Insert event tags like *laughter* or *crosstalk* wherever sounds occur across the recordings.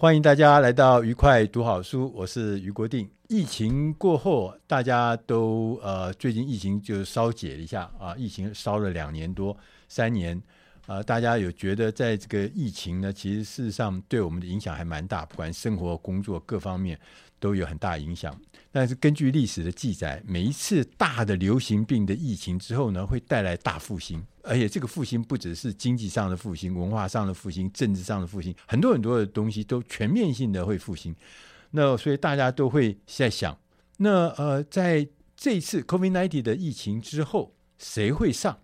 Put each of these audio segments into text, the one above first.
欢迎大家来到愉快读好书，我是俞国定。疫情过后，大家都呃，最近疫情就稍解了一下啊，疫情烧了两年多三年啊，大家有觉得在这个疫情呢，其实事实上对我们的影响还蛮大，不管生活、工作各方面都有很大影响。但是根据历史的记载，每一次大的流行病的疫情之后呢，会带来大复兴，而且这个复兴不只是经济上的复兴、文化上的复兴、政治上的复兴，很多很多的东西都全面性的会复兴。那所以大家都会在想，那呃，在这一次 COVID-19 的疫情之后，谁会上，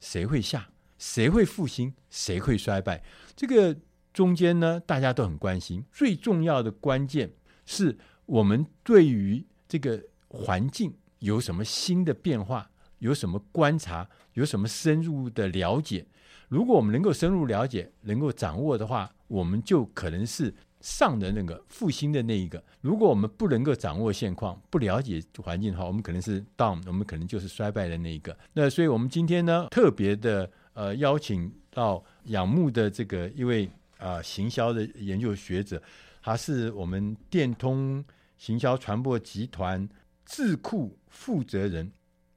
谁会下，谁会复兴，谁会衰败？这个中间呢，大家都很关心。最重要的关键是我们对于这个环境有什么新的变化，有什么观察，有什么深入的了解。如果我们能够深入了解，能够掌握的话，我们就可能是。上的那个复兴的那一个，如果我们不能够掌握现况，不了解环境的话，我们可能是 down，我们可能就是衰败的那一个。那所以，我们今天呢，特别的呃邀请到仰慕的这个一位啊、行销的研究学者，他是我们电通行销传播集团智库负责人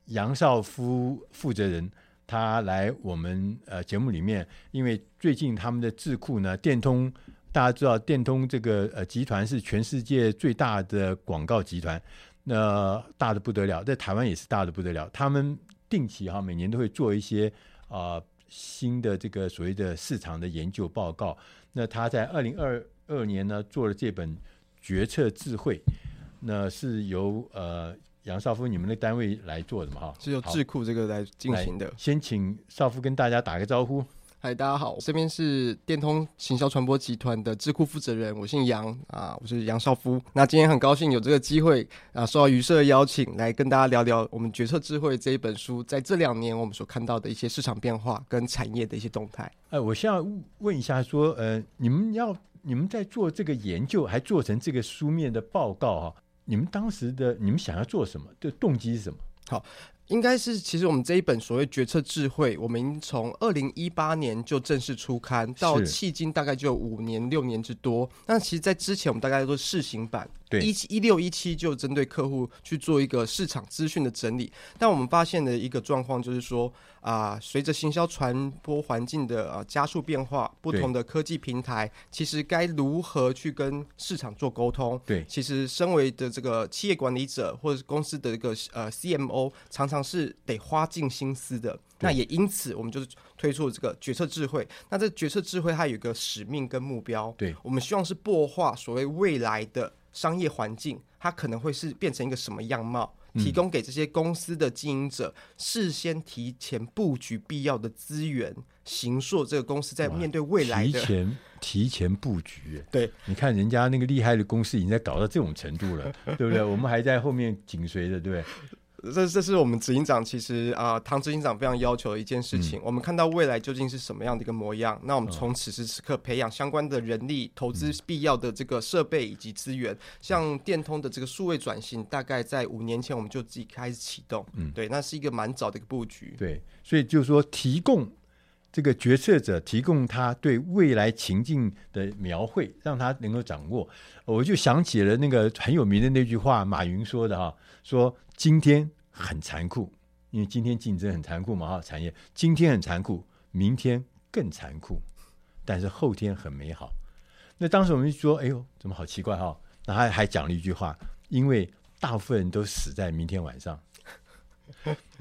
杨绍夫负责人，他来我们呃节目里面，因为最近他们的智库呢，电通。大家知道，电通这个呃集团是全世界最大的广告集团，那、大的不得了，在台湾也是大的不得了。他们定期哈每年都会做一些啊、新的这个所谓的市场的研究报告。那他在二零二二年呢做了这本决策智慧，那是由呃杨少夫你们的单位来做的嘛哈？是由智库这个来进行的。先请少夫跟大家打个招呼。嗨，大家好，这边是电通行销传播集团的智库负责人，我姓杨啊，我是杨少夫。那今天很高兴有这个机会啊，受到余社的邀请，来跟大家聊聊我们《决策智慧》这一本书，在这两年我们所看到的一些市场变化跟产业的一些动态。哎，我先要问一下，说，呃，你们要你们在做这个研究，还做成这个书面的报告啊？你们当时的你们想要做什么？的动机是什么？好。应该是，其实我们这一本所谓决策智慧，我们从二零一八年就正式出刊，到迄今大概就五年六年之多。那其实，在之前我们大概都是试行版。对，一七一六一七就针对客户去做一个市场资讯的整理，但我们发现的一个状况就是说啊，呃，随着行销传播环境的啊加速变化，不同的科技平台，其实该如何去跟市场做沟通？对，其实身为的这个企业管理者或者是公司的一个呃 CMO，常常是得花尽心思的。那也因此，我们就是推出了这个决策智慧。那这决策智慧它有一个使命跟目标，对，我们希望是擘画所谓未来的。商业环境，它可能会是变成一个什么样貌？提供给这些公司的经营者事先提前布局必要的资源，行塑这个公司在面对未来的。提前提前布局，对，你看人家那个厉害的公司已经在搞到这种程度了，*laughs* 对不对？我们还在后面紧随着，对不对？这这是我们执行长其实啊、呃，唐执行长非常要求的一件事情。嗯、我们看到未来究竟是什么样的一个模样，那我们从此时此刻培养相关的人力，投资必要的这个设备以及资源。嗯、像电通的这个数位转型，大概在五年前我们就自己开始启动。嗯，对，那是一个蛮早的一个布局。对，所以就是说，提供这个决策者提供他对未来情境的描绘，让他能够掌握。我就想起了那个很有名的那句话，马云说的哈，说。今天很残酷，因为今天竞争很残酷嘛，哈，产业今天很残酷，明天更残酷，但是后天很美好。那当时我们就说，哎呦，怎么好奇怪哈？那他还讲了一句话，因为大部分人都死在明天晚上。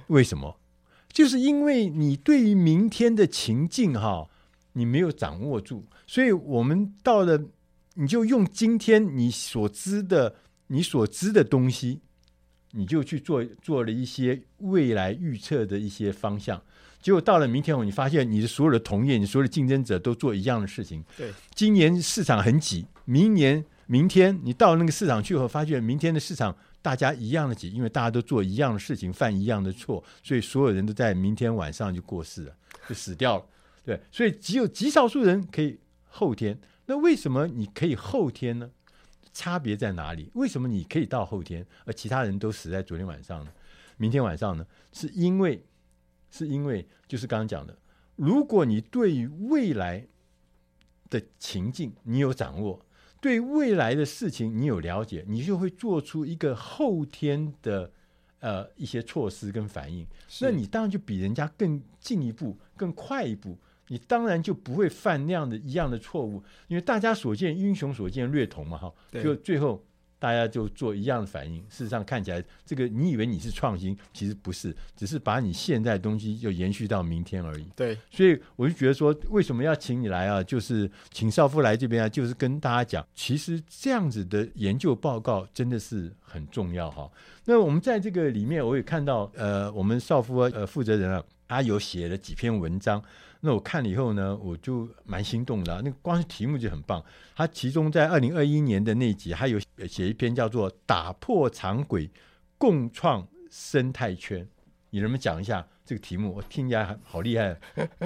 为什么？就是因为你对于明天的情境哈，你没有掌握住，所以我们到了，你就用今天你所知的、你所知的东西。你就去做做了一些未来预测的一些方向，结果到了明天后，你发现你的所有的同业、你所有的竞争者都做一样的事情。对，今年市场很挤，明年、明天你到那个市场去后，发现明天的市场大家一样的挤，因为大家都做一样的事情，犯一样的错，所以所有人都在明天晚上就过世了，就死掉了。对，所以只有极少数人可以后天。那为什么你可以后天呢？差别在哪里？为什么你可以到后天，而其他人都死在昨天晚上呢？明天晚上呢？是因为，是因为就是刚刚讲的，如果你对于未来的情境你有掌握，对未来的事情你有了解，你就会做出一个后天的呃一些措施跟反应。那你当然就比人家更进一步，更快一步。你当然就不会犯那样的一样的错误，因为大家所见英雄所见略同嘛，哈，就最后大家就做一样的反应。事实上看起来，这个你以为你是创新，其实不是，只是把你现在的东西就延续到明天而已。对，所以我就觉得说，为什么要请你来啊？就是请少夫来这边啊，就是跟大家讲，其实这样子的研究报告真的是很重要哈。那我们在这个里面，我也看到，呃，我们少夫呃负责人啊，他有写了几篇文章。那我看了以后呢，我就蛮心动的啊。那个光是题目就很棒。他其中在二零二一年的那集，还有写一篇叫做《打破常规，共创生态圈》。你能不能讲一下这个题目？我听起来好厉害。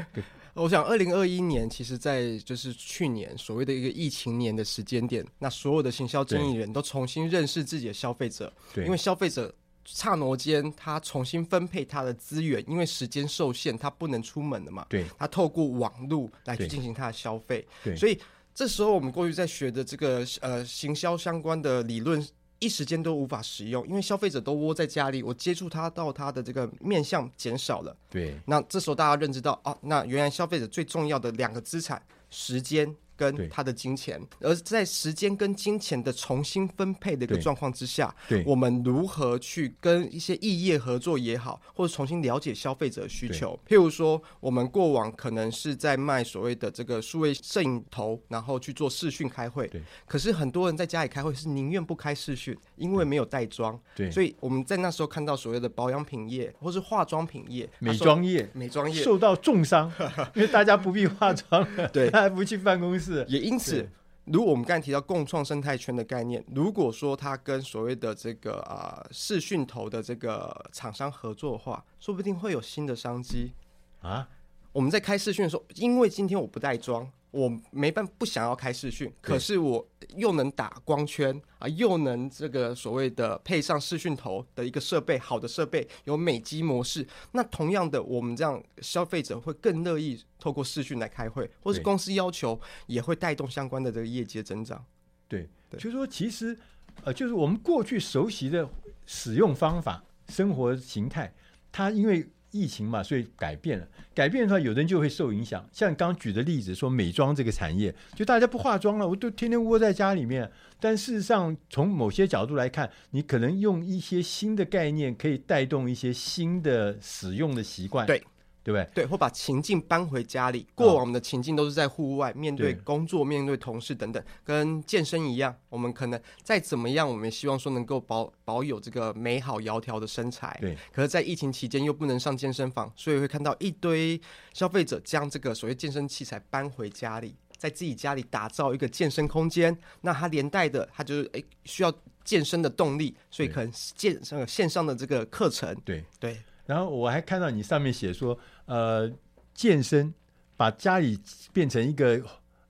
*laughs* 我想，二零二一年其实，在就是去年所谓的一个疫情年的时间点，那所有的行销经理人都重新认识自己的消费者，因为消费者。刹那间，他重新分配他的资源，因为时间受限，他不能出门了嘛。对，他透过网络来去进行他的消费。对，所以这时候我们过去在学的这个呃行销相关的理论，一时间都无法使用，因为消费者都窝在家里，我接触他到他的这个面向减少了。对，那这时候大家认知到，哦，那原来消费者最重要的两个资产，时间。跟他的金钱，而在时间跟金钱的重新分配的一个状况之下，对，我们如何去跟一些异业合作也好，或者重新了解消费者需求？譬如说，我们过往可能是在卖所谓的这个数位摄影头，然后去做视讯开会，对。可是很多人在家里开会是宁愿不开视讯，因为没有带妆，对。所以我们在那时候看到所谓的保养品业或是化妆品业、美妆业、美妆业。受到重伤，*laughs* 因为大家不必化妆，*laughs* 对，大家不去办公室。也因此，如果我们刚才提到共创生态圈的概念，如果说它跟所谓的这个啊视讯头的这个厂商合作的话，说不定会有新的商机啊。我们在开视讯的时候，因为今天我不带妆。我没办法不想要开视讯，可是我又能打光圈啊，又能这个所谓的配上视讯头的一个设备，好的设备有美机模式。那同样的，我们这样消费者会更乐意透过视讯来开会，或是公司要求也会带动相关的这个业绩增长。对，对，就是说其实呃，就是我们过去熟悉的使用方法、生活形态，它因为。疫情嘛，所以改变了。改变的话，有的人就会受影响。像刚举的例子，说美妆这个产业，就大家不化妆了，我都天天窝在家里面。但事实上，从某些角度来看，你可能用一些新的概念，可以带动一些新的使用的习惯。对。对不对？对，或把情境搬回家里。过往我们的情境都是在户外，面对工作、面对同事等等，跟健身一样。我们可能再怎么样，我们也希望说能够保保有这个美好窈窕的身材。对。可是，在疫情期间又不能上健身房，所以会看到一堆消费者将这个所谓健身器材搬回家里，在自己家里打造一个健身空间。那它连带的，它就是诶需要健身的动力，所以可能线上线上的这个课程。对对。然后我还看到你上面写说。呃，健身把家里变成一个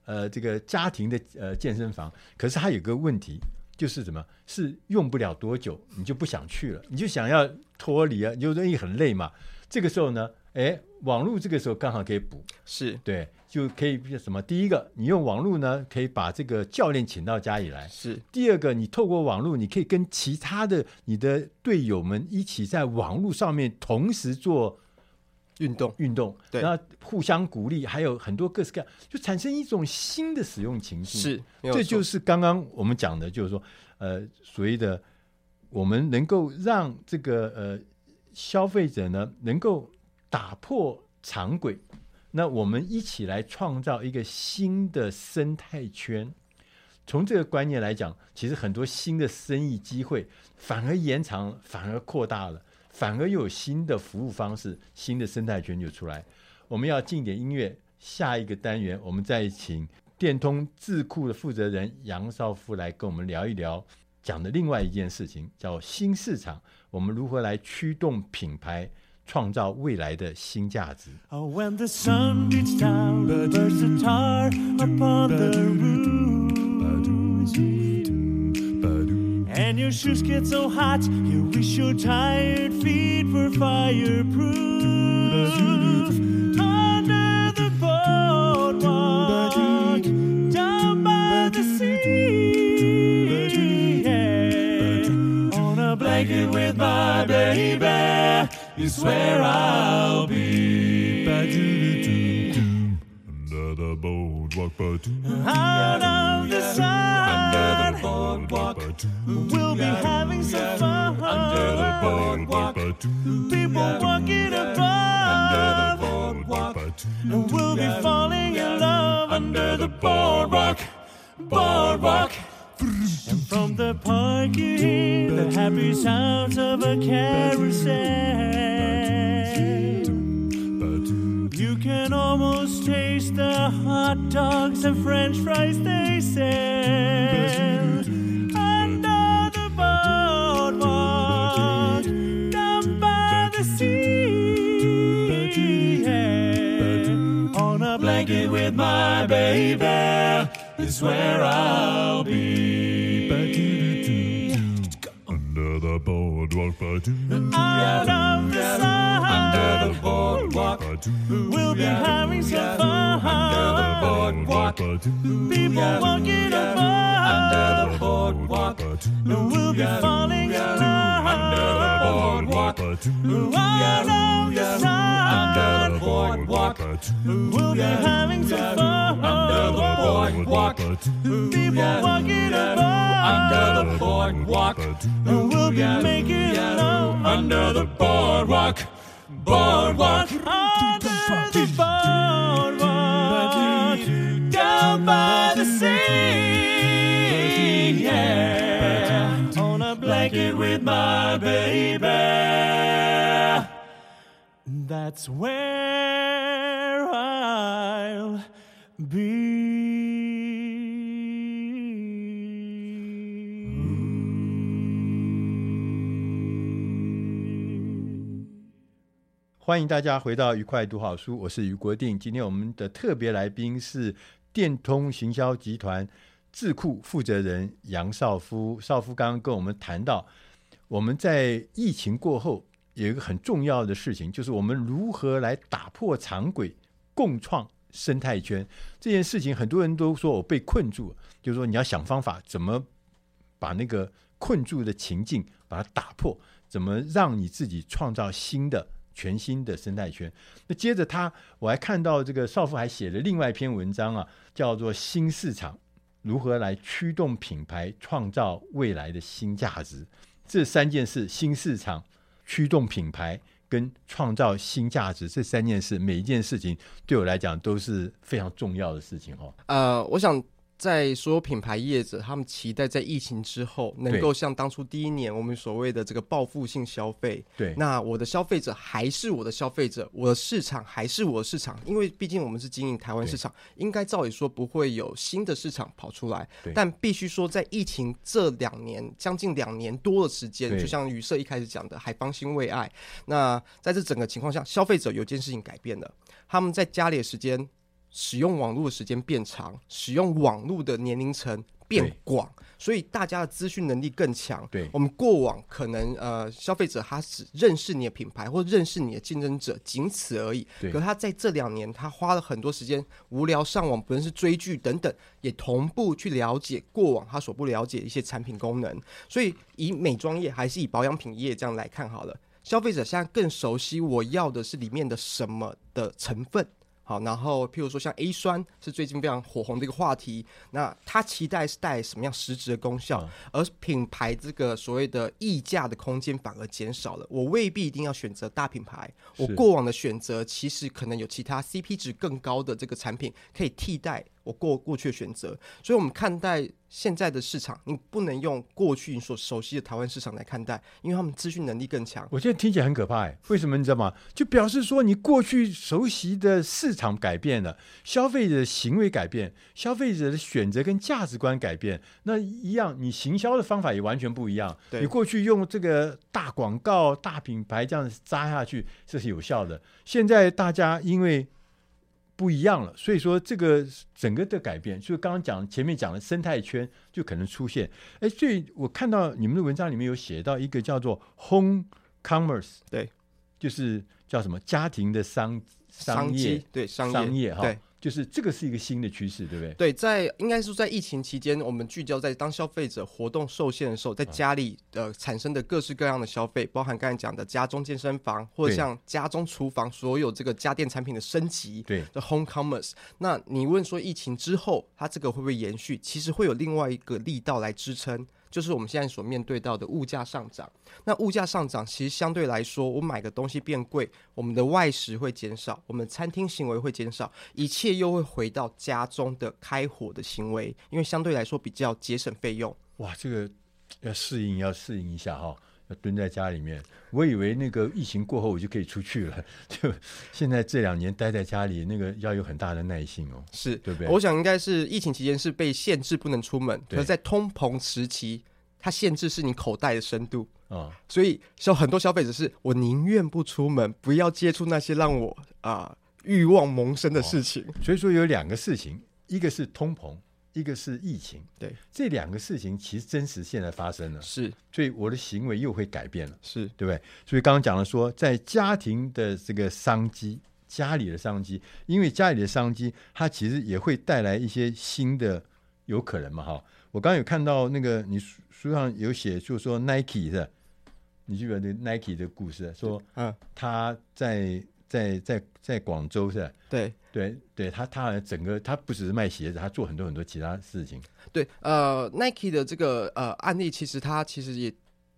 呃这个家庭的呃健身房，可是它有个问题，就是什么？是用不了多久，你就不想去了，你就想要脱离啊，你就容易很累嘛。这个时候呢，哎，网络这个时候刚好可以补，是对。就可以什么？第一个，你用网络呢，可以把这个教练请到家里来；是第二个，你透过网络，你可以跟其他的你的队友们一起在网络上面同时做运动运动，对，然后互相鼓励，还有很多各式各样，就产生一种新的使用情境。是，这就是刚刚我们讲的，就是说，呃，所谓的我们能够让这个呃消费者呢，能够打破常规。那我们一起来创造一个新的生态圈。从这个观念来讲，其实很多新的生意机会反而延长，反而扩大了，反而又有新的服务方式，新的生态圈就出来。我们要进点音乐，下一个单元我们再请电通智库的负责人杨少夫来跟我们聊一聊，讲的另外一件事情叫新市场，我们如何来驱动品牌。创造未来的新价值。When your shoes get so hot, you wish your tired feet were fireproof. Under the boardwalk, down by the sea, yeah. on a blanket with my baby, you swear I'll be boardwalk, but out of the sun. Under the boardwalk, we'll be having some fun. Under the boardwalk, people walking above. Under the boardwalk, and we'll be falling in love. Under the boardwalk, boardwalk. And from the park you hear the happy sounds of a carousel. You can almost taste the hot dogs and french fries they sell. Under the boardwalk, down by the sea. Yeah. On a blanket with my baby is where I'll be. Under the boardwalk, out of the sun boardwalk. We'll be having some fun. Under the boardwalk. People walking above. Under the boardwalk. We'll be falling in love. Under the boardwalk. All along the side. Under the boardwalk. We'll be having some fun. Under the boardwalk. People walking above. Under the boardwalk. We'll be making love. Under the boardwalk boardwalk. Under the boardwalk. Down by the sea. Yeah. On a blanket with my baby. That's where I'll be. 欢迎大家回到愉快读好书，我是于国定。今天我们的特别来宾是电通行销集团智库负责人杨少夫。少夫刚刚跟我们谈到，我们在疫情过后有一个很重要的事情，就是我们如何来打破常轨，共创生态圈。这件事情很多人都说我被困住，就是说你要想方法怎么把那个困住的情境把它打破，怎么让你自己创造新的。全新的生态圈。那接着他，我还看到这个少妇还写了另外一篇文章啊，叫做《新市场如何来驱动品牌创造未来的新价值》。这三件事：新市场、驱动品牌跟创造新价值，这三件事，每一件事情对我来讲都是非常重要的事情哦。呃，我想。在所有品牌业者，他们期待在疫情之后，能够像当初第一年我们所谓的这个报复性消费。对，那我的消费者还是我的消费者，我的市场还是我的市场，因为毕竟我们是经营台湾市场，应该照理说不会有新的市场跑出来。但必须说，在疫情这两年将近两年多的时间，就像宇色一开始讲的“还方兴未艾”，那在这整个情况下，消费者有件事情改变了，他们在家里的时间。使用网络的时间变长，使用网络的年龄层变广。所以大家的资讯能力更强。对，我们过往可能呃，消费者他只认识你的品牌或认识你的竞争者，仅此而已。对。可他在这两年，他花了很多时间无聊上网，不论是追剧等等，也同步去了解过往他所不了解的一些产品功能。所以以美妆业还是以保养品业这样来看好了，消费者现在更熟悉我要的是里面的什么的成分。好，然后譬如说像 A 酸是最近非常火红的一个话题，那它期待是带什么样实质的功效？而品牌这个所谓的溢价的空间反而减少了。我未必一定要选择大品牌，我过往的选择其实可能有其他 CP 值更高的这个产品可以替代。我过过去的选择，所以我们看待现在的市场，你不能用过去你所熟悉的台湾市场来看待，因为他们资讯能力更强。我现在听起来很可怕哎，为什么你知道吗？就表示说你过去熟悉的市场改变了，消费者的行为改变，消费者的选择跟价值观改变，那一样，你行销的方法也完全不一样。对，你过去用这个大广告、大品牌这样子扎下去，这是有效的。现在大家因为不一样了，所以说这个整个的改变，就刚刚讲前面讲的生态圈就可能出现。哎，所以我看到你们的文章里面有写到一个叫做 home commerce，对，就是叫什么家庭的商商业，对商业，哈。对就是这个是一个新的趋势，对不对？对，在应该是在疫情期间，我们聚焦在当消费者活动受限的时候，在家里呃产生的各式各样的消费，包含刚才讲的家中健身房，或者像家中厨房所有这个家电产品的升级，对，的 home commerce。那你问说疫情之后，它这个会不会延续？其实会有另外一个力道来支撑。就是我们现在所面对到的物价上涨。那物价上涨，其实相对来说，我买个东西变贵，我们的外食会减少，我们餐厅行为会减少，一切又会回到家中的开火的行为，因为相对来说比较节省费用。哇，这个要适应，要适应一下哈、蹲在家里面。我以为那个疫情过后我就可以出去了，就 *laughs* 现在这两年待在家里，那个要有很大的耐性哦。是，对不对？我想应该是疫情期间是被限制不能出门，可是在通膨时期。它限制是你口袋的深度啊，哦、所以消很多消费者是我宁愿不出门，不要接触那些让我啊欲望萌生的事情。哦。所以说有两个事情，一个是通膨，一个是疫情。对，这两个事情其实真实现在发生了，是，所以我的行为又会改变了，是对不对？所以刚刚讲了说，在家庭的这个商机，家里的商机，因为家里的商机，它其实也会带来一些新的有可能嘛，哈。我刚刚有看到那个你。书上有写，就是说 Nike 的，你记得那 Nike 的故事，说，嗯，他在在在在广州是吧？对对对，他他整个他不只是卖鞋子，他做很多很多其他事情。对，呃，Nike 的这个呃案例，其实他其实也。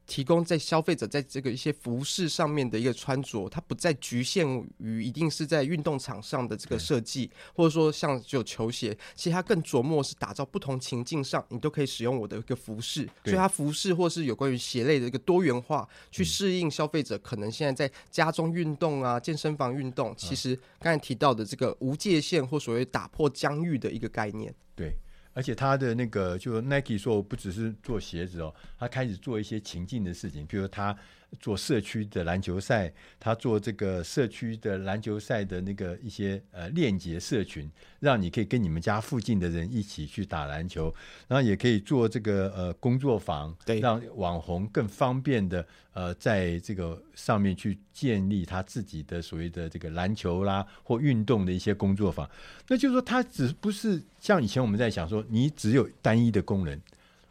提供在消费者在这个一些服饰上面的一个穿着，它不再局限于一定是在运动场上的这个设计，或者说像只有球鞋，其实它更琢磨是打造不同情境上，你都可以使用我的一个服饰。所以它服饰或是有关于鞋类的一个多元化，去适应消费者可能现在在家中运动啊、健身房运动。其实刚才提到的这个无界限或所谓打破疆域的一个概念，对。而且他的那个，就 Nike 说，不只是做鞋子哦，他开始做一些情境的事情，比如他。做社区的篮球赛，他做这个社区的篮球赛的那个一些呃链接社群，让你可以跟你们家附近的人一起去打篮球，然后也可以做这个呃工作坊，对，让网红更方便的呃在这个上面去建立他自己的所谓的这个篮球啦或运动的一些工作坊。那就是说，他只不是像以前我们在想说，你只有单一的功能。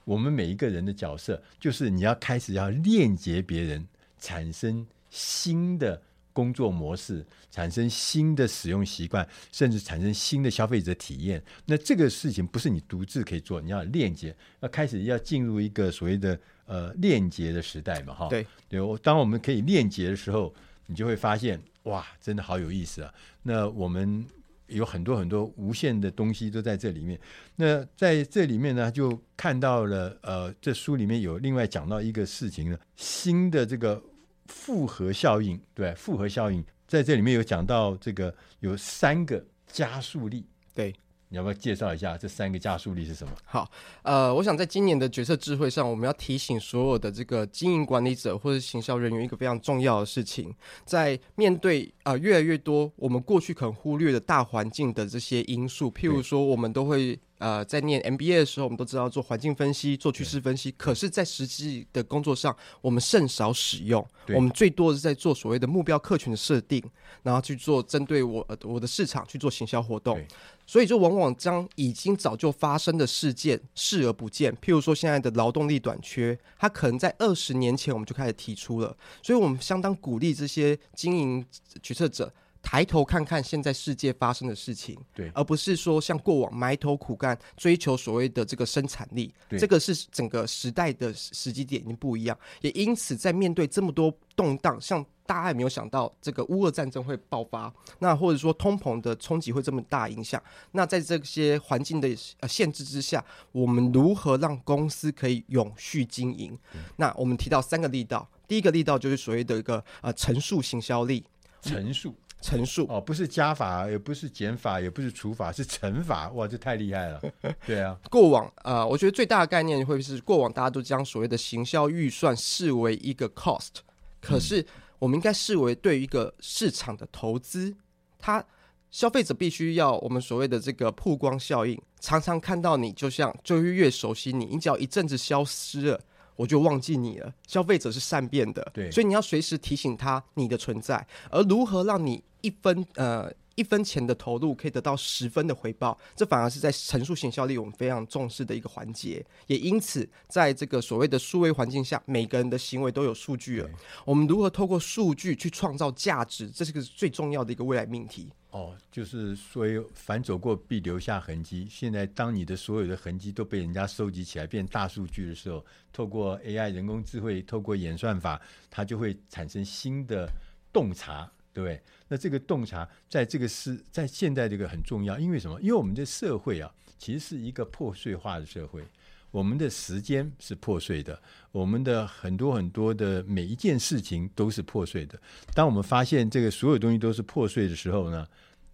我们每一个人的角色，就是你要开始要链接别人，产生新的工作模式，产生新的使用习惯，甚至产生新的消费者体验。那这个事情不是你独自可以做，你要链接，要开始要进入一个所谓的呃链接的时代嘛，哈。对对，当我们可以链接的时候，你就会发现，哇，真的好有意思啊。那我们。有很多很多无限的东西都在这里面。那在这里面呢，就看到了呃，这书里面有另外讲到一个事情呢，新的这个复合效应，对，复合效应在这里面有讲到这个有三个加速力，对。你要不要介绍一下这三个加速力是什么？好，呃，我想在今年的决策智慧上，我们要提醒所有的这个经营管理者或者行销人员一个非常重要的事情，在面对啊、呃、越来越多我们过去可能忽略的大环境的这些因素，譬如说我们都会呃在念 MBA 的时候，我们都知道做环境分析、做趋势分析，可是，在实际的工作上，我们甚少使用。我们最多是在做所谓的目标客群的设定，然后去做针对我我的市场去做行销活动。所以就往往将已经早就发生的事件视而不见。譬如说现在的劳动力短缺，它可能在二十年前我们就开始提出了。所以我们相当鼓励这些经营决策者抬头看看现在世界发生的事情，对，而不是说像过往埋头苦干追求所谓的这个生产力。这个是整个时代的时机点已经不一样。也因此在面对这么多动荡，像。大家也没有想到这个乌俄战争会爆发，那或者说通膨的冲击会这么大影响。那在这些环境的呃限制之下，我们如何让公司可以永续经营？嗯、那我们提到三个力道，第一个力道就是所谓的一个呃陈述行销力。乘数，乘数哦，不是加法，也不是减法，也不是除法，是乘法。*laughs* 哇，这太厉害了。对啊，过往啊、呃，我觉得最大的概念会是过往大家都将所谓的行销预算视为一个 cost，可是。嗯我们应该视为对于一个市场的投资，它消费者必须要我们所谓的这个曝光效应，常常看到你，就像就会越熟悉你，你只要一阵子消失了，我就忘记你了。消费者是善变的，对，所以你要随时提醒他你的存在，而如何让你一分呃。一分钱的投入可以得到十分的回报，这反而是在陈述型效力我们非常重视的一个环节。也因此，在这个所谓的数位环境下，每个人的行为都有数据了。我们如何透过数据去创造价值，这是个最重要的一个未来命题。哦，就是说，凡走过必留下痕迹。现在，当你的所有的痕迹都被人家收集起来变大数据的时候，透过 AI 人工智慧，透过演算法，它就会产生新的洞察。对，那这个洞察在这个是在现在这个很重要，因为什么？因为我们的社会啊，其实是一个破碎化的社会，我们的时间是破碎的，我们的很多很多的每一件事情都是破碎的。当我们发现这个所有东西都是破碎的时候呢，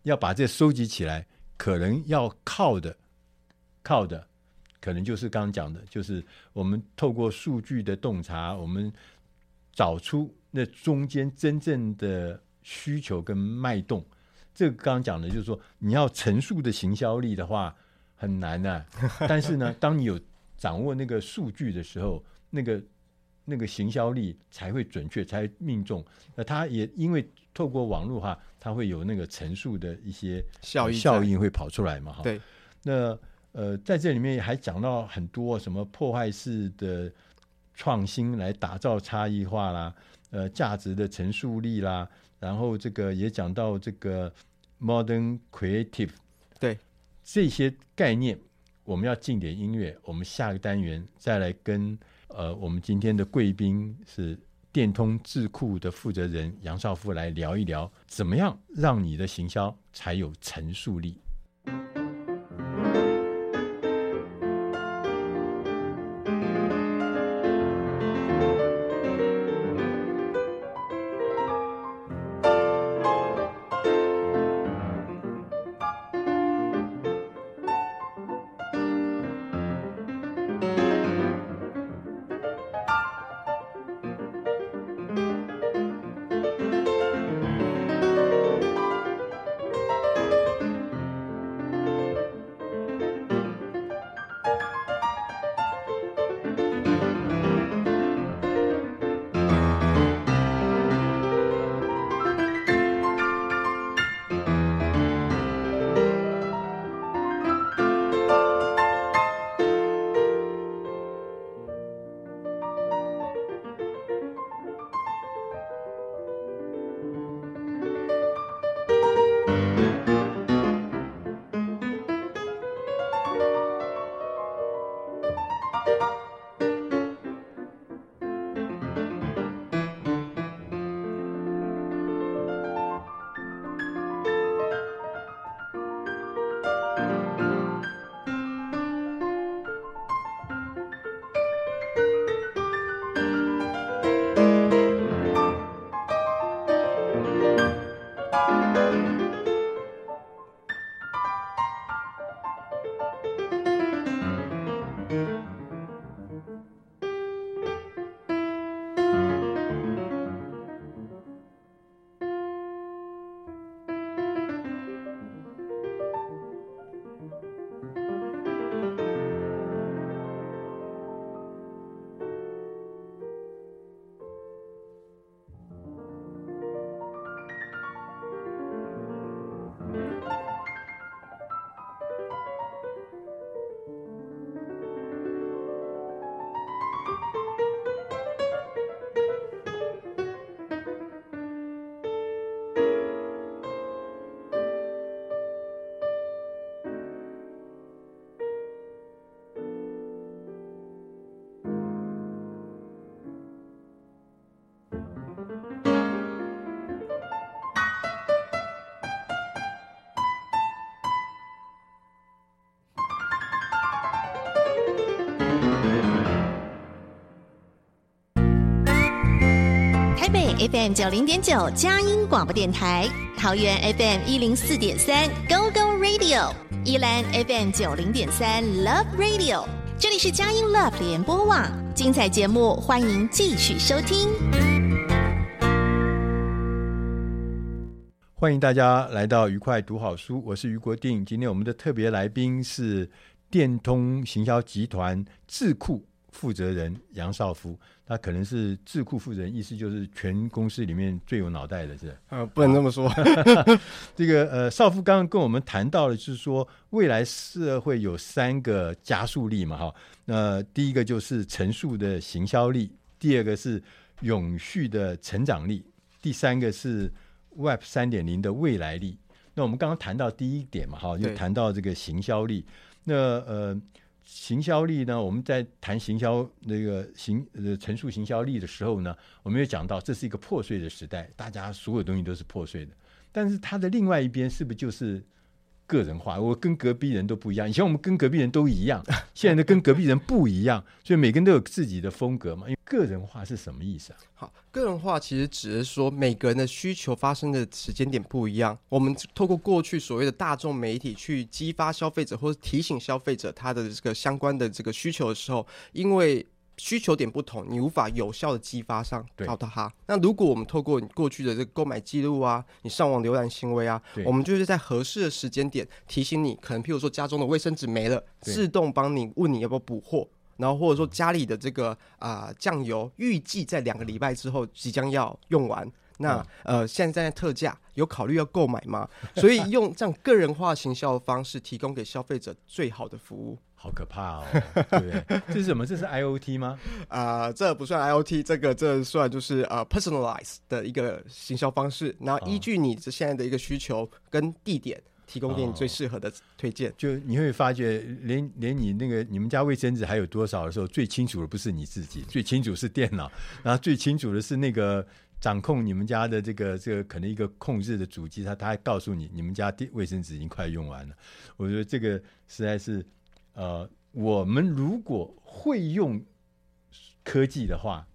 要把这收集起来，可能要靠的，靠的，可能就是刚刚讲的，就是我们透过数据的洞察，我们找出那中间真正的。需求跟脉动，这个刚刚讲的，就是说你要陈述的行销力的话很难啊。*laughs* 但是呢，当你有掌握那个数据的时候，那个那个行销力才会准确，才会命中。那它也因为透过网络哈，它会有那个陈述的一些效应效应会跑出来嘛哈。对。那呃，在这里面还讲到很多什么破坏式的创新来打造差异化啦，呃，价值的陈述力啦。然后这个也讲到这个 modern creative，对这些概念，我们要进点音乐。我们下个单元再来跟呃，我们今天的贵宾是电通智库的负责人杨少夫来聊一聊，怎么样让你的行销才有陈述力。FM 九零点九佳音广播电台，桃园 FM 一零四点三 Go Go Radio，宜兰 FM 九零点三 Love Radio，这里是佳音 Love 联播网，精彩节目欢迎继续收听。欢迎大家来到愉快读好书，我是于国定。今天我们的特别来宾是电通行销集团智库负责人杨少夫。他可能是智库负责人，意思就是全公司里面最有脑袋的，是吧？呃，不能这么说。*laughs* 这个呃，少夫刚刚跟我们谈到的就是说，未来社会有三个加速力嘛，哈。那第一个就是陈述的行销力，第二个是永续的成长力，第三个是 Web 三点零的未来力。那我们刚刚谈到第一点嘛，哈，就谈到这个行销力。那呃。行销力呢？我们在谈行销那个行呃陈述行销力的时候呢，我们也讲到这是一个破碎的时代，大家所有东西都是破碎的。但是它的另外一边是不是就是个人化？我跟隔壁人都不一样。以前我们跟隔壁人都一样，*laughs* 现在呢跟隔壁人不一样，*laughs* 所以每个人都有自己的风格嘛。因为个人化是什么意思啊？好。个人化其实只是说每个人的需求发生的时间点不一样。我们透过过去所谓的大众媒体去激发消费者或者提醒消费者他的这个相关的这个需求的时候，因为需求点不同，你无法有效的激发上到他。那如果我们透过你过去的这个购买记录啊，你上网浏览行为啊，我们就是在合适的时间点提醒你，可能譬如说家中的卫生纸没了，自动帮你问你要不要补货。然后或者说家里的这个啊、呃、酱油预计在两个礼拜之后即将要用完，那呃现在在特价，有考虑要购买吗？所以用这样个人化行销的方式提供给消费者最好的服务，好可怕哦，*laughs* 对不对？这是什么？这是 IOT 吗？啊、呃，这不算 IOT，这个这算就是呃 personalize 的一个行销方式，然后依据你这现在的一个需求跟地点。提供给你最适合的推荐，哦，就你会发觉连，连连你那个你们家卫生纸还有多少的时候，最清楚的不是你自己，最清楚是电脑，然后最清楚的是那个掌控你们家的这个这个可能一个控制的主机，它它还告诉你，你们家电卫生纸已经快用完了。我觉得这个实在是，呃，我们如果会用科技的话，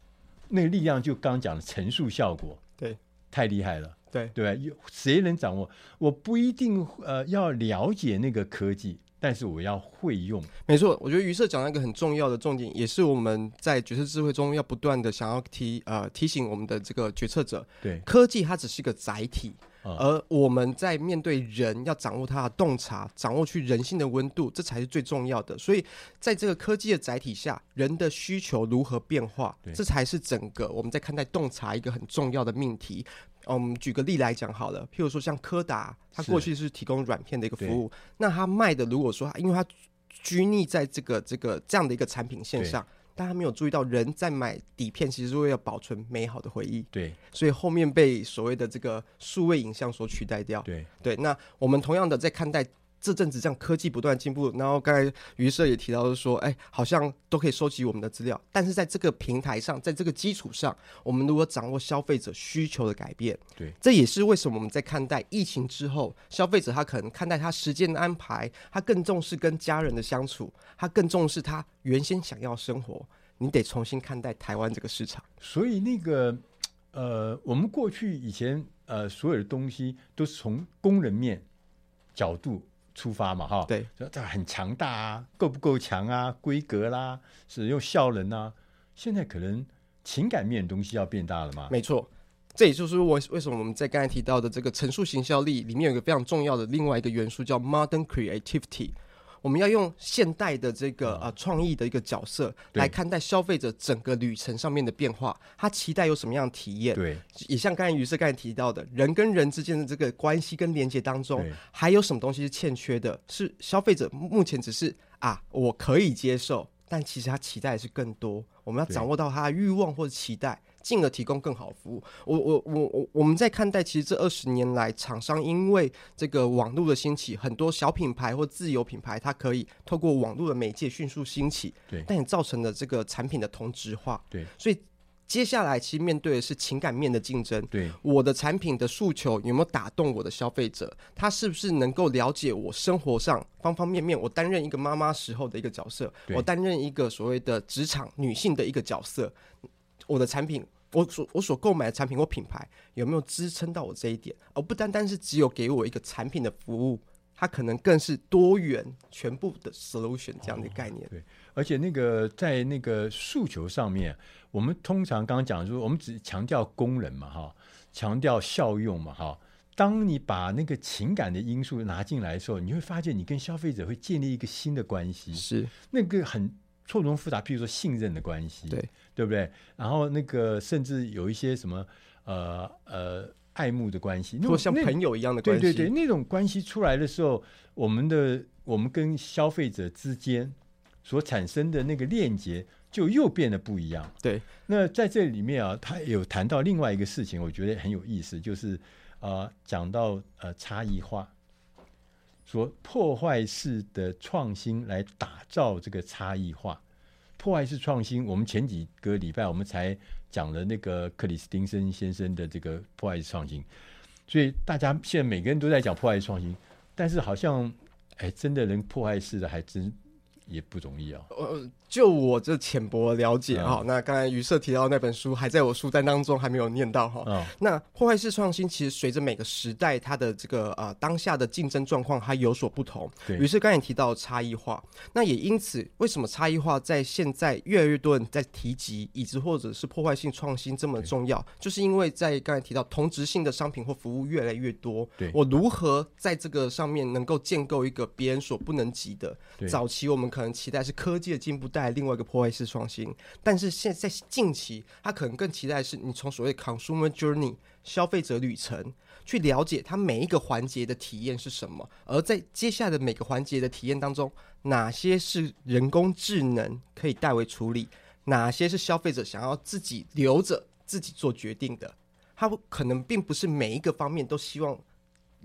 那个力量就刚讲的乘数效果，对，太厉害了。对对，有谁能掌握？我不一定呃要了解那个科技，但是我要会用。没错，我觉得于社讲了一个很重要的重点，也是我们在决策智慧中要不断的想要提呃提醒我们的这个决策者。对，科技它只是一个载体。而我们在面对人，要掌握他的洞察，掌握去人性的温度，这才是最重要的。所以，在这个科技的载体下，人的需求如何变化，这才是整个我们在看待洞察一个很重要的命题。我们举个例来讲好了，譬如说像柯达，它过去是提供软片的一个服务，那它卖的如果说，因为它拘泥在这个这个这样的一个产品线上。大家没有注意到，人在买底片其实是为了保存美好的回忆。对，所以后面被所谓的这个数位影像所取代掉。对对，那我们同样的在看待。这阵子这样科技不断进步，然后刚才于社也提到是说，哎，好像都可以收集我们的资料，但是在这个平台上，在这个基础上，我们如果掌握消费者需求的改变，对，这也是为什么我们在看待疫情之后，消费者他可能看待他时间的安排，他更重视跟家人的相处，他更重视他原先想要生活，你得重新看待台湾这个市场。所以那个呃，我们过去以前呃，所有的东西都是从工人面角度。出发嘛，哈，对，这很强大啊，够不够强啊？规格啦，使用效能啊，现在可能情感面的东西要变大了嘛？没错，这也就是我为什么我们在刚才提到的这个陈述行销力里面有一个非常重要的另外一个元素叫 modern creativity。我们要用现代的这个呃创意的一个角色来看待消费者整个旅程上面的变化，他期待有什么样的体验？对，也像刚才于是刚才提到的，人跟人之间的这个关系跟连接当中，还有什么东西是欠缺的？是消费者目前只是啊，我可以接受，但其实他期待的是更多。我们要掌握到他的欲望或者期待。进而提供更好服务。我我我我我们在看待，其实这二十年来，厂商因为这个网络的兴起，很多小品牌或自有品牌，它可以透过网络的媒介迅速兴起。对，但也造成了这个产品的同质化。对，所以接下来其实面对的是情感面的竞争。对，我的产品的诉求有没有打动我的消费者？他是不是能够了解我生活上方方面面？我担任一个妈妈时候的一个角色，我担任一个所谓的职场女性的一个角色，我的产品。我所我所购买的产品或品牌有没有支撑到我这一点，而不单单是只有给我一个产品的服务，它可能更是多元全部的 solution 这样的概念。哦、对，而且那个在那个诉求上面，我们通常刚刚讲说，我们只强调功能嘛，哈，强调效用嘛，哈。当你把那个情感的因素拿进来的时候，你会发现你跟消费者会建立一个新的关系，是那个很错综复杂，譬如说信任的关系，对对不对？然后那个甚至有一些什么呃呃爱慕的关系，或像朋友一样的关系，对对对，那种关系出来的时候，我们的我们跟消费者之间所产生的那个链接就又变得不一样。对，那在这里面啊，他有谈到另外一个事情，我觉得很有意思，就是。啊，讲到呃差异化，说破坏式的创新来打造这个差异化，破坏式创新。我们前几个礼拜我们才讲了那个克里斯汀森先生的这个破坏式创新，所以大家现在每个人都在讲破坏式创新，但是好像哎，真的能破坏式的还真也不容易啊。呃。就我这浅薄的了解哈，嗯、那刚才于社提到那本书还在我书单当中还没有念到哈。嗯、那破坏式创新其实随着每个时代它的这个呃当下的竞争状况它有所不同。对于是刚才提到差异化，那也因此为什么差异化在现在越来越多人在提及，以及或者是破坏性创新这么重要，就是因为在刚才提到同质性的商品或服务越来越多。对我如何在这个上面能够建构一个别人所不能及的？早期我们可能期待是科技的进步带来。另外一个破坏式创新，但是现在近期，他可能更期待的是你从所谓 consumer journey 消费者旅程去了解它每一个环节的体验是什么，而在接下来的每个环节的体验当中，哪些是人工智能可以代为处理，哪些是消费者想要自己留着自己做决定的，他可能并不是每一个方面都希望。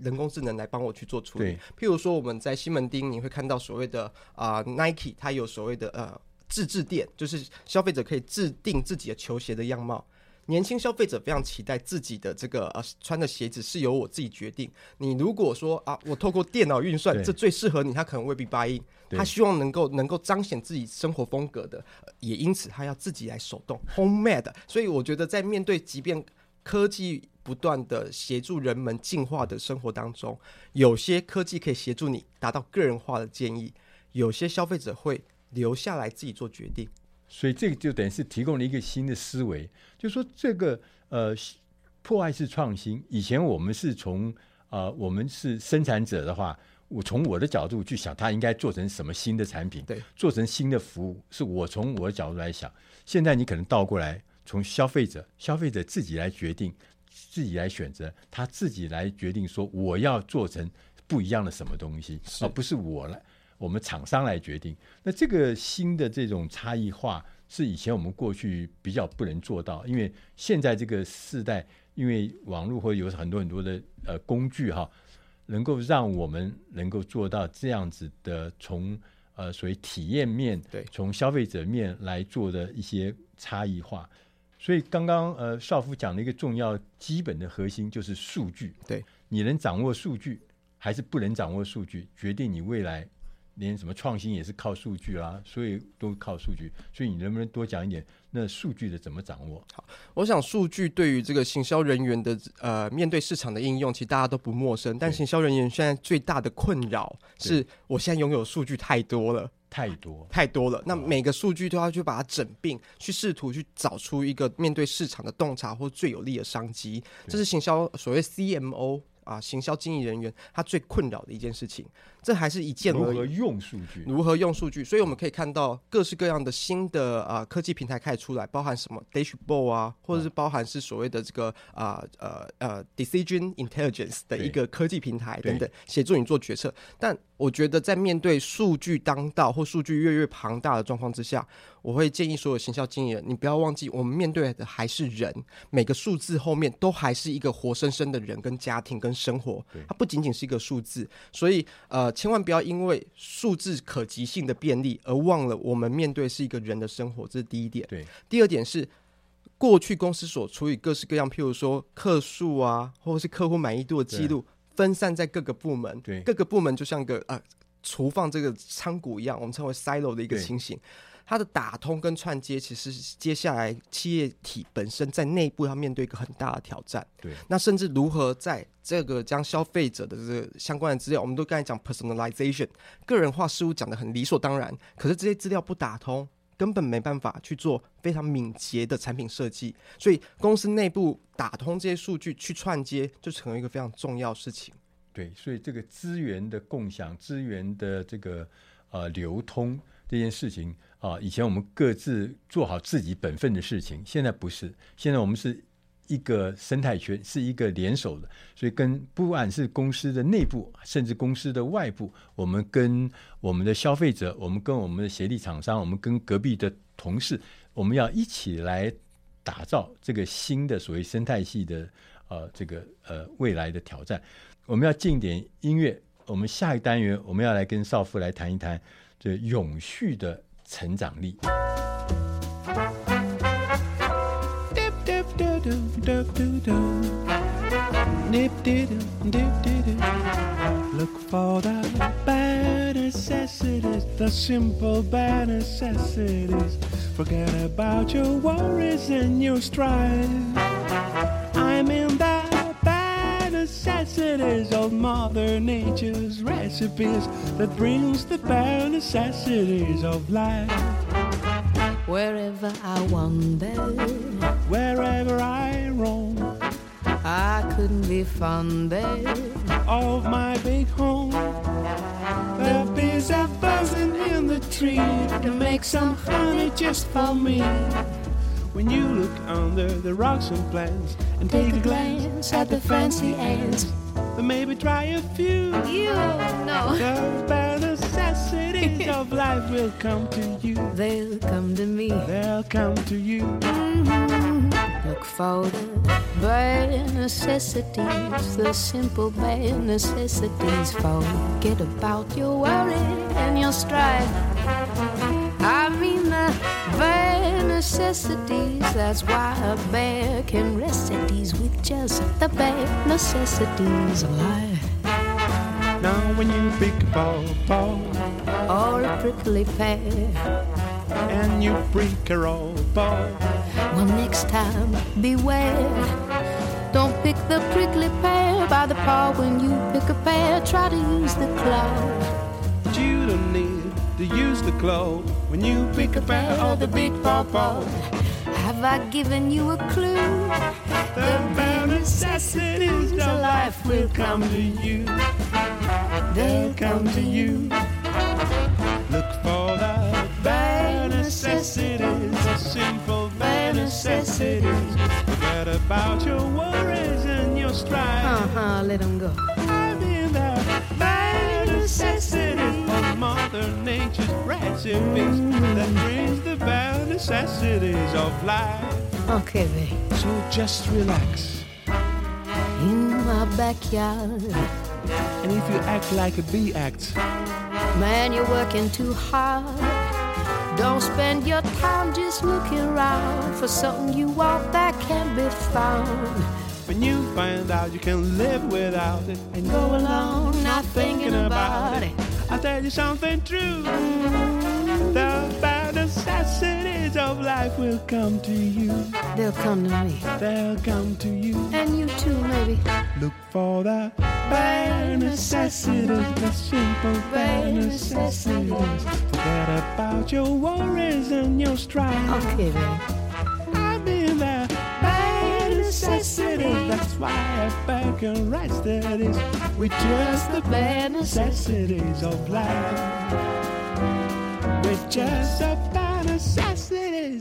人工智能来帮我去做处理，譬如说我们在西门町，你会看到所谓的啊、呃、Nike，它有所谓的呃自制店，就是消费者可以制定自己的球鞋的样貌。年轻消费者非常期待自己的这个呃穿的鞋子是由我自己决定。你如果说啊，我透过电脑运算，这最适合你，他可能未必答应。对他希望能够能够彰显自己生活风格的，呃、也因此他要自己来手动 homemade。所以我觉得在面对即便科技。不断的协助人们进化的生活当中，有些科技可以协助你达到个人化的建议，有些消费者会留下来自己做决定。所以这个就等于是提供了一个新的思维，就是说这个呃破坏式创新，以前我们是从啊、呃、我们是生产者的话，我从我的角度去想，它应该做成什么新的产品，对，做成新的服务，是我从我的角度来想。现在你可能倒过来，从消费者，消费者自己来决定。自己来选择，他自己来决定说我要做成不一样的什么东西，而不是我来，我们厂商来决定。那这个新的这种差异化是以前我们过去比较不能做到，因为现在这个时代，因为网络会有很多很多的呃工具哈，能够让我们能够做到这样子的从呃所谓体验面，对，从消费者面来做的一些差异化。所以刚刚呃少夫讲了一个重要基本的核心，就是数据。对，你能掌握数据，还是不能掌握数据，决定你未来连什么创新也是靠数据啊。所以都靠数据。所以你能不能多讲一点？那数据的怎么掌握？好，我想数据对于这个行销人员的呃面对市场的应用，其实大家都不陌生。但行销人员现在最大的困扰是，我现在拥有数据太多了。太多。太多了，那每个数据都要去把它整并，去试图去找出一个面对市场的洞察或最有利的商机，这是行销所谓 CMO 啊，行销经营人员他最困扰的一件事情。这还是一件如何用数据，如何用数据，所以我们可以看到各式各样的新的啊、呃、科技平台开始出来，包含什么 Dashboard 啊，或者是包含是所谓的这个啊呃呃 Decision Intelligence 的一个科技平台等等，协助你做决策。但我觉得在面对数据当道或数据越来越庞大的状况之下，我会建议所有行销经理人，你不要忘记，我们面对的还是人，每个数字后面都还是一个活生生的人跟家庭跟生活，它不仅仅是一个数字，所以呃。千万不要因为数字可及性的便利而忘了我们面对是一个人的生活，这是第一点。对，第二点是过去公司所处理各式各样，譬如说客数啊，或者是客户满意度的记录，分散在各个部门。对，各个部门就像个呃厨房这个仓库一样，我们称为 silo 的一个情形。它的打通跟串接，其实接下来企业体本身在内部要面对一个很大的挑战。对，那甚至如何在这个将消费者的这个相关的资料，我们都刚才讲 personalization 个人化事物讲的很理所当然，可是这些资料不打通，根本没办法去做非常敏捷的产品设计。所以公司内部打通这些数据去串接，就成为一个非常重要的事情。对，所以这个资源的共享、资源的这个呃流通这件事情啊，以前我们各自做好自己本分的事情，现在不是，现在我们是一个生态圈，是一个联手的，所以跟不管是公司的内部，甚至公司的外部，我们跟我们的消费者，我们跟我们的协力厂商，我们跟隔壁的同事，我们要一起来打造这个新的所谓生态系的呃这个呃未来的挑战。我们要进点音乐，我们下一单元我们要来跟少妇来谈一谈这永续的成长力。 necessities of life. Wherever I wander, wherever I roam, I couldn't be fonder of my big home. The bees are buzzing in the tree to make some honey just for me. When you look under the rocks and plants and take, take a glance at the fancy ants, then maybe try a few. You know, girls cities of life will come to you. They'll come to me. They'll come to you. Mm-hmm. Look for the bare necessities, the simple bare necessities. Forget about your worry and your strife. I mean the bare necessities. That's why a bear can rest at ease with just the bare necessities of life. Now when you pick a ball, or a prickly pear, and you prick a roll ball, well next time beware. Don't pick the prickly pear by the paw when you pick a pear. Try to use the claw. But you don't need to use the claw when you pick a pear or the big paw paw. Have I given you a clue? The necessities of life will come to you. They'll come to you. Look for the bare necessities, the simple bare necessities. Forget about your worries and your strife. Uh-huh, let them go. I mean the bare necessities of Mother Nature's recipes mm. that brings the bare necessities of life. Okay, babe. So just relax my backyard. And if you act like a bee act, man, you're working too hard. Don't spend your time just looking around for something you want that can't be found. When you find out you can live without it and go along not thinking about it, I'll tell you something true. The bad necessity of life will come to you. They'll come to me. They'll come to you. And you too, maybe. Look for the bare necessities, the simple bare necessities. Forget about your worries and your strife. Okay, babe. I'm in the Bare necessities, that's why I bank and right studies. We just the bare necessities of life. We're just about necessities. *laughs*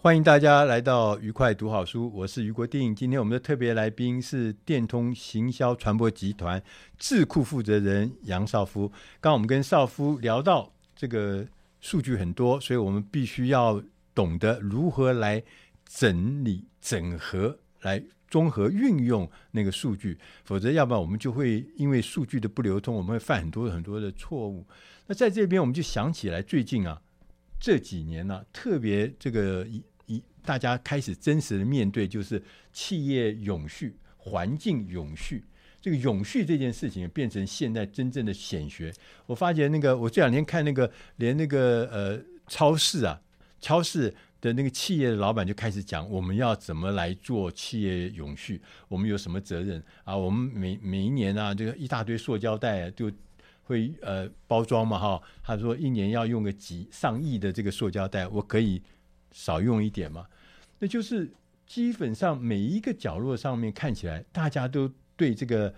欢迎大家来到愉快读好书，我是余国定。今天我们的特别来宾是电通行销传播集团智库负责人杨少夫。刚刚我们跟少夫聊到这个数据很多，所以我们必须要懂得如何来整理、整合、来综合运用那个数据，否则要不然我们就会因为数据的不流通，我们会犯很多很多的错误。那在这边我们就想起来，最近啊这几年呢、特别这个一一。大家开始真实的面对，就是企业永续环境永续。这个永续这件事情变成现在真正的显学。我发觉那个，我这两天看那个，连那个呃超市啊，超市的那个企业的老板就开始讲，我们要怎么来做企业永续，我们有什么责任啊？我们每每一年啊，这个一大堆塑胶袋啊，就会呃包装嘛哈。他说一年要用个几上亿的这个塑胶袋，我可以少用一点嘛？那就是基本上每一个角落上面看起来，大家都。对这个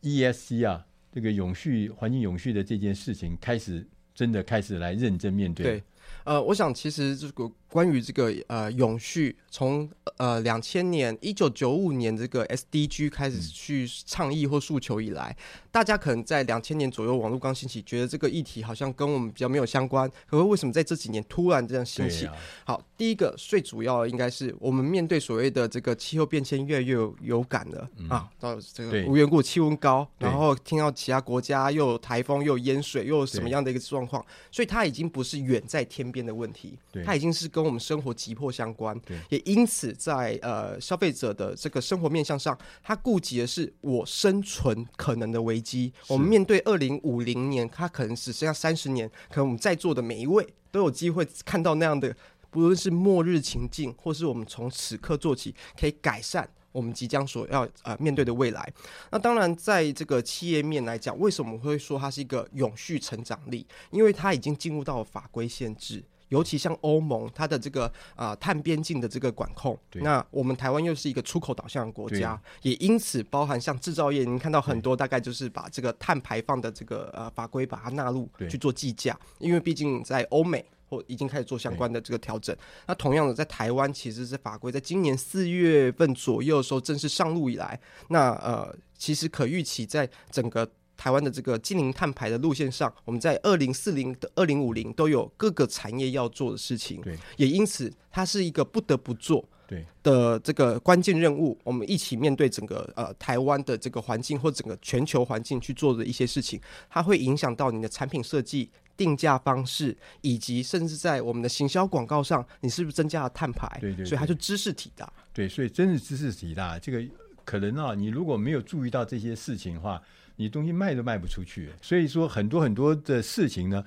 E S C 啊，这个永续环境永续的这件事情，开始真的开始来认真面对。对，呃，我想其实这个关于这个呃永续，从呃两千年一九九五年这个 SDG 开始去倡议或诉求以来。嗯大家可能在两千年左右，网络刚兴起，觉得这个议题好像跟我们比较没有相关。可是为什么在这几年突然这样兴起？啊、好，第一个最主要的应该是我们面对所谓的这个气候变迁越来越有有感了、嗯、啊。到这个无缘故气温高，然后听到其他国家又有台风，又有淹水，又有什么样的一个状况，所以它已经不是远在天边的问题，它已经是跟我们生活急迫相关。也因此在呃消费者的这个生活面向上，他顾及的是我生存可能的危机。我们面对二零五零年，它可能只剩下三十年，可能我们在座的每一位都有机会看到那样的，不论是末日情境，或是我们从此刻做起，可以改善我们即将所要呃面对的未来。那当然，在这个企业面来讲，为什么我会说它是一个永续成长力？因为它已经进入到法规限制。尤其像欧盟，它的这个啊、呃、碳边境的这个管控，那我们台湾又是一个出口导向的国家，也因此包含像制造业，您看到很多大概就是把这个碳排放的这个呃法规把它纳入去做计价，因为毕竟在欧美或已经开始做相关的这个调整。那同样的，在台湾其实是法规在今年四月份左右的时候正式上路以来，那呃其实可预期在整个。台湾的这个净零碳排的路线上，我们在二零四零的二零五零都有各个产业要做的事情，对，也因此它是一个不得不做对的这个关键任务。我们一起面对整个呃台湾的这个环境或整个全球环境去做的一些事情，它会影响到你的产品设计、定价方式，以及甚至在我们的行销广告上，你是不是增加了碳排？对，对对，所以它就知识体大。对，所以真是知识体大。这个可能啊，你如果没有注意到这些事情的话。你东西卖都卖不出去，所以说很多很多的事情呢，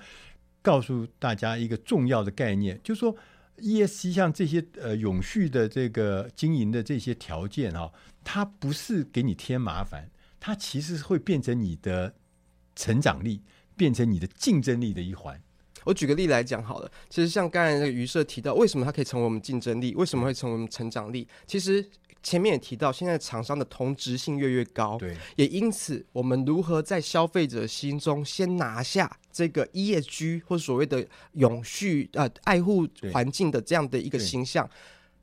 告诉大家一个重要的概念，就是说 ESG 像这些呃永续的这个经营的这些条件啊、它不是给你添麻烦，它其实会变成你的成长力，变成你的竞争力的一环。我举个例来讲好了，其实像刚才那个余社提到，为什么它可以成为我们竞争力？为什么会成为我们成长力？其实。前面也提到，现在厂商的同质性越来越高，对，也因此，我们如何在消费者心中先拿下这个 ESG 或所谓的永续呃爱护环境的这样的一个形象，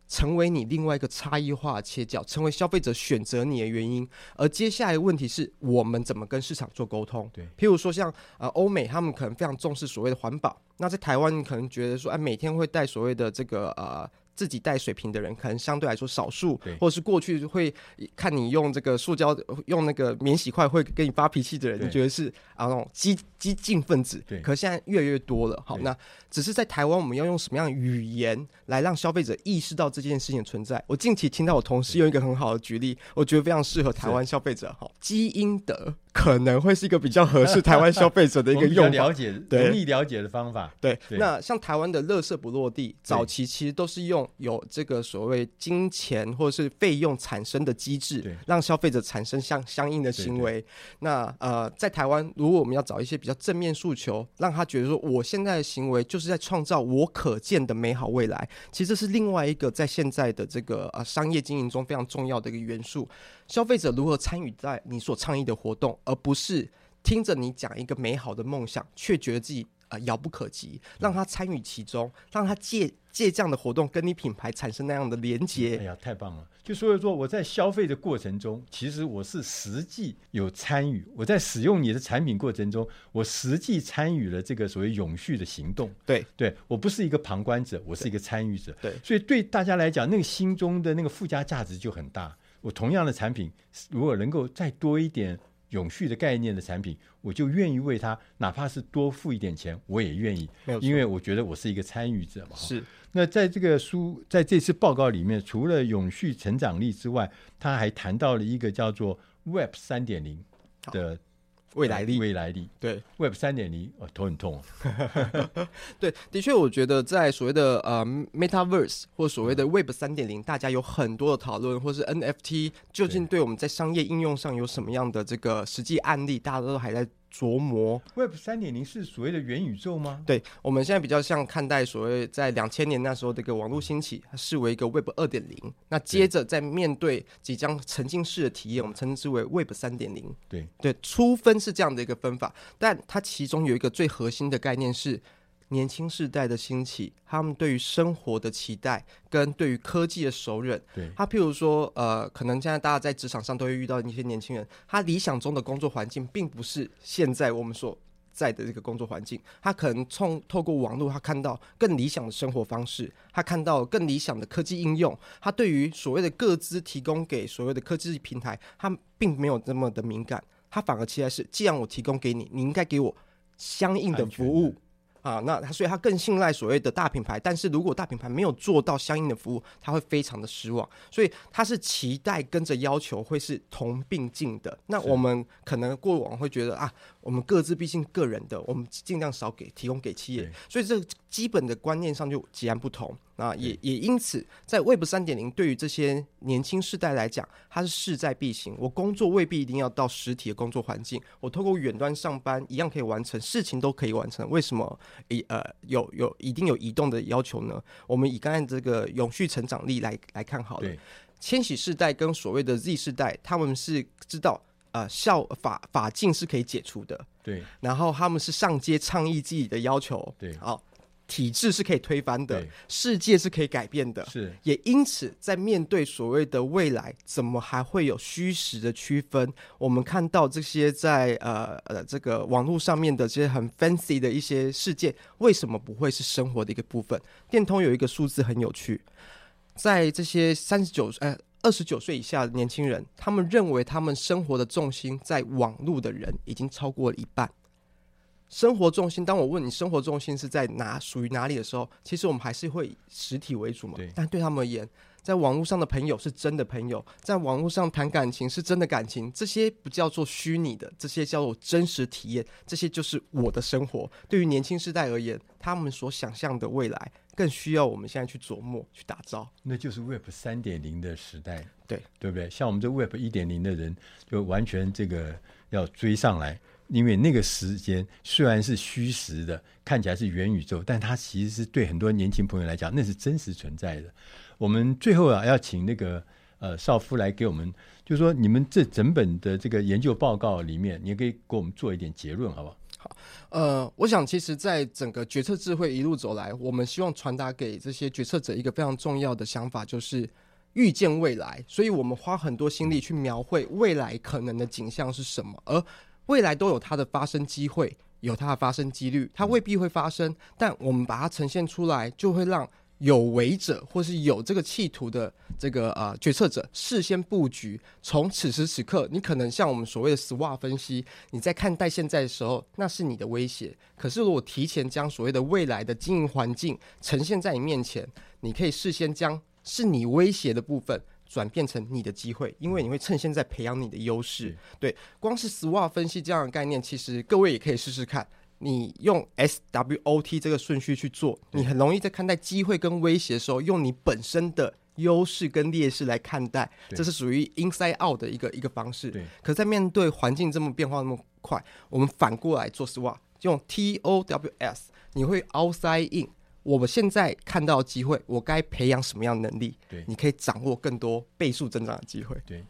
成为你另外一个差异化切角，成为消费者选择你的原因。而接下来的问题是我们怎么跟市场做沟通？对，譬如说像呃欧美，他们可能非常重视所谓的环保，那在台湾，你可能觉得说，哎，每天会带所谓的这个呃。自己带水瓶的人可能相对来说少数，或者是过去会看你用这个塑胶用那个免洗筷会跟你发脾气的人，你觉得是啊那种激激进分子。对，可是现在越来越多了。好，那只是在台湾，我们要用什么样的语言来让消费者意识到这件事情的存在？我近期听到我同事用一个很好的举例，我觉得非常适合台湾消费者。好，积阴德。可能会是一个比较合适台湾消费者的一个 *laughs* 用法，了解容易了解的方法。对，对那像台湾的乐色不落地，早期其实都是用有这个所谓金钱或者是费用产生的机制，让消费者产生相相应的行为。对对那呃，在台湾，如果我们要找一些比较正面诉求，让他觉得说，我现在的行为就是在创造我可见的美好未来。其实这是另外一个在现在的这个呃商业经营中非常重要的一个元素。消费者如何参与在你所倡议的活动，而不是听着你讲一个美好的梦想，却觉得自己呃遥不可及，让他参与其中，让他借借这样的活动跟你品牌产生那样的连接。哎呀，太棒了！就所以说我在消费的过程中，其实我是实际有参与；我在使用你的产品过程中，我实际参与了这个所谓永续的行动。对，对我不是一个旁观者，我是一个参与者。对，所以对大家来讲，那个心中的那个附加价值就很大。我同样的产品，如果能够再多一点永续的概念的产品，我就愿意为它，哪怕是多付一点钱，我也愿意。因为我觉得我是一个参与者嘛。是。那在这个书，在这次报告里面，除了永续成长力之外，他还谈到了一个叫做 Web 三点零的。未来力，未来力，对，Web 三点零，哦，头很痛。*laughs* 对，的确，我觉得在所谓的呃 Metaverse 或所谓的 Web 三点零，大家有很多的讨论，或是 NFT 究竟对我们在商业应用上有什么样的这个实际案例，大家都还在。琢磨 Web 三点零是所谓的元宇宙吗？对，我们现在比较像看待所谓在两千年那时候的一个网络兴起，它视为一个 Web 二点零。那接着在面对即将沉浸式的体验，我们称之为 Web 三点零。对对，初分是这样的一个分法，但它其中有一个最核心的概念是。年轻世代的兴起，他们对于生活的期待跟对于科技的熟稔，对，他譬如说，呃，可能现在大家在职场上都会遇到一些年轻人，他理想中的工作环境并不是现在我们所在的这个工作环境，他可能从透过网络，他看到更理想的生活方式，他看到更理想的科技应用，他对于所谓的各资提供给所谓的科技平台，他并没有那么的敏感，他反而期待是，既然我提供给你，你应该给我相应的服务。啊，那他所以他更信赖所谓的大品牌，但是如果大品牌没有做到相应的服务，他会非常的失望。所以他是期待跟着要求会是同并进的。那我们可能过往会觉得啊，我们各自毕竟个人的，我们尽量少给提供给企业，所以这基本的观念上就截然不同。啊，也也因此，在 Web 三点零对于这些年轻世代来讲，它是势在必行。我工作未必一定要到实体的工作环境，我透过远端上班一样可以完成，事情都可以完成。为什么？一呃有有一定有移动的要求呢？我们以刚才这个永续成长力来来看好了。千禧世代跟所谓的 Z 世代，他们是知道呃效法法禁是可以解除的。对，然后他们是上街倡议自己的要求。对，好。体制是可以推翻的，世界是可以改变的，是。也因此，在面对所谓的未来，怎么还会有虚实的区分？我们看到这些在呃呃这个网络上面的这些很 fancy 的一些事件，为什么不会是生活的一个部分？电通有一个数字很有趣，在这些三十九呃二十九岁以下的年轻人，他们认为他们生活的重心在网络的人已经超过了一半。生活重心，当我问你生活重心是在哪，属于哪里的时候，其实我们还是会以实体为主嘛。对。但对他们而言，在网络上的朋友是真的朋友，在网络上谈感情是真的感情，这些不叫做虚拟的，这些叫做真实体验，这些就是我的生活。对于年轻世代而言，他们所想象的未来，更需要我们现在去琢磨、去打造。那就是 Web 三点零的时代，对对不对？像我们这 Web 一点零的人，就完全这个要追上来。因为那个时间虽然是虚实的，看起来是元宇宙，但它其实是对很多年轻朋友来讲，那是真实存在的。我们最后啊，要请那个呃少夫来给我们，就是说你们这整本的这个研究报告里面，你也可以给我们做一点结论，好不好？好，呃，我想其实，在整个决策智慧一路走来，我们希望传达给这些决策者一个非常重要的想法，就是预见未来。所以我们花很多心力去描绘未来可能的景象是什么，而未来都有它的发生机会，有它的发生几率，它未必会发生，但我们把它呈现出来，就会让有为者或是有这个企图的这个呃决策者事先布局。从此时此刻，你可能像我们所谓的 SWOT 分析，你在看待现在的时候，那是你的威胁。可是如果提前将所谓的未来的经营环境呈现在你面前，你可以事先将是你威胁的部分。转变成你的机会，因为你会趁现在培养你的优势。对，光是 SWOT 分析这样的概念，其实各位也可以试试看。你用 SWOT 这个顺序去做，你很容易在看待机会跟威胁的时候，用你本身的优势跟劣势来看待，这是属于 inside out 的一个一个方式。对。可在面对环境这么变化那么快，我们反过来做 SWOT，用 TOWS，你会 outside in。我们现在看到机会，我该培养什么样的能力？对，你可以掌握更多倍数增长的机会。对，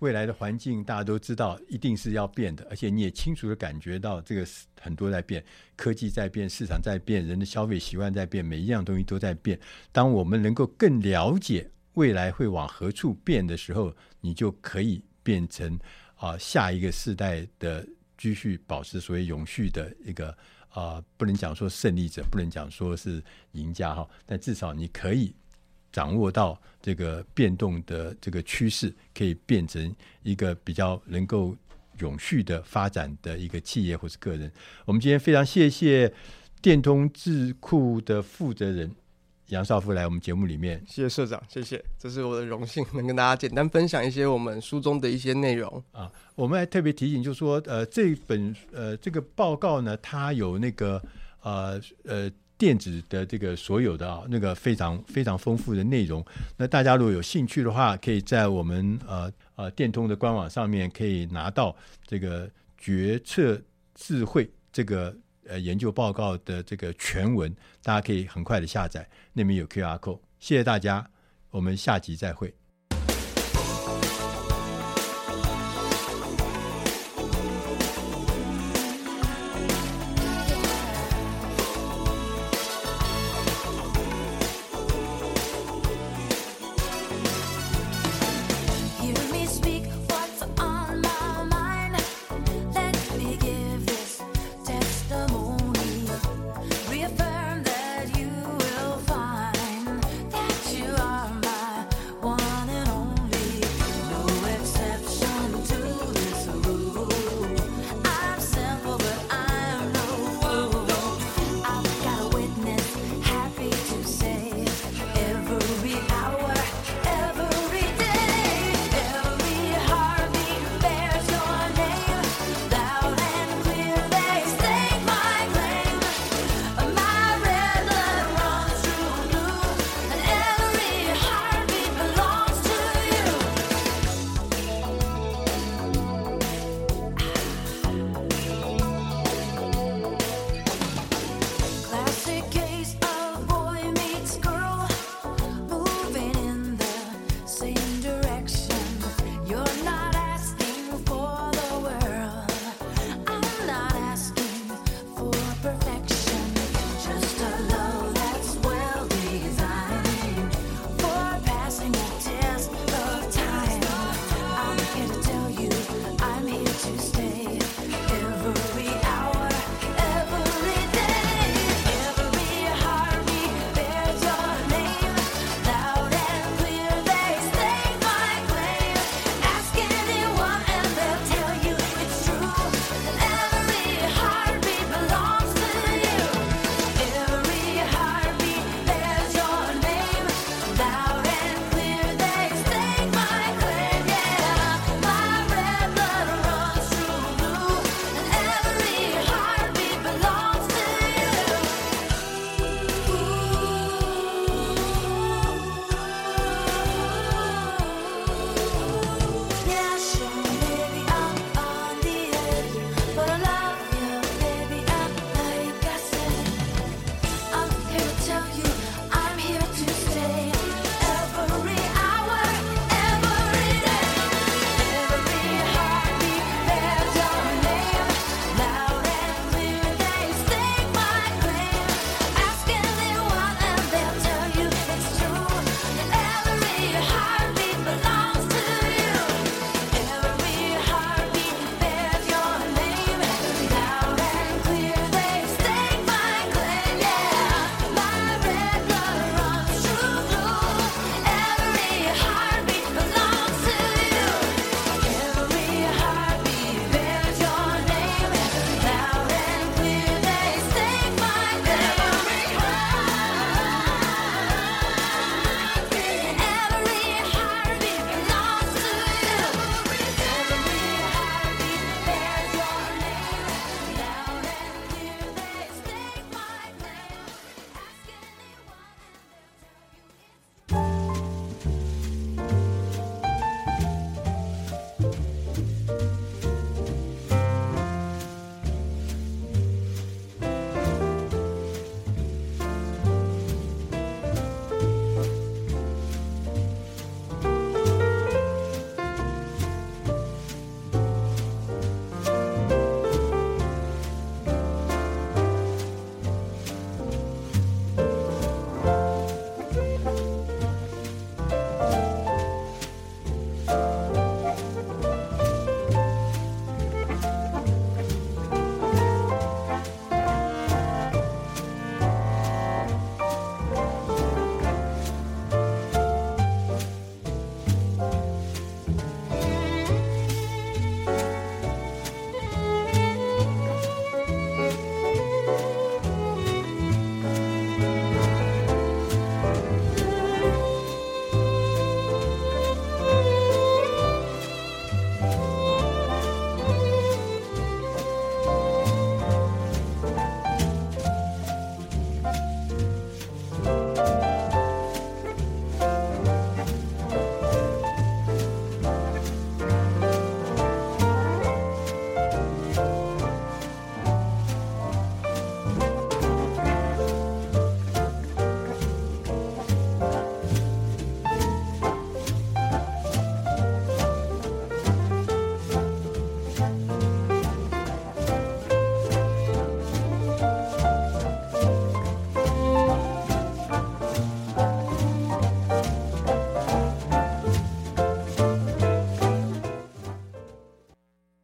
未来的环境大家都知道一定是要变的，而且你也清楚的感觉到这个很多在变，科技在变，市场在变，人的消费习惯在变，每一样东西都在变。当我们能够更了解未来会往何处变的时候，你就可以变成啊、呃、下一个世代的继续保持所谓永续的一个。啊、不能讲说胜利者，不能讲说是赢家哈，但至少你可以掌握到这个变动的这个趋势，可以变成一个比较能够永续的发展的一个企业或是个人。我们今天非常谢谢电通智库的负责人杨少夫来我们节目里面。谢谢社长，谢谢，这是我的荣幸，*laughs* 能跟大家简单分享一些我们书中的一些内容啊。我们还特别提醒，就是说，呃，这本呃这个报告呢，它有那个呃呃。电子的这个所有的啊，那个非常非常丰富的内容。那大家如果有兴趣的话，可以在我们呃呃电通的官网上面可以拿到这个决策智慧这个呃研究报告的这个全文，大家可以很快的下载，那边有 QR code。谢谢大家，我们下集再会。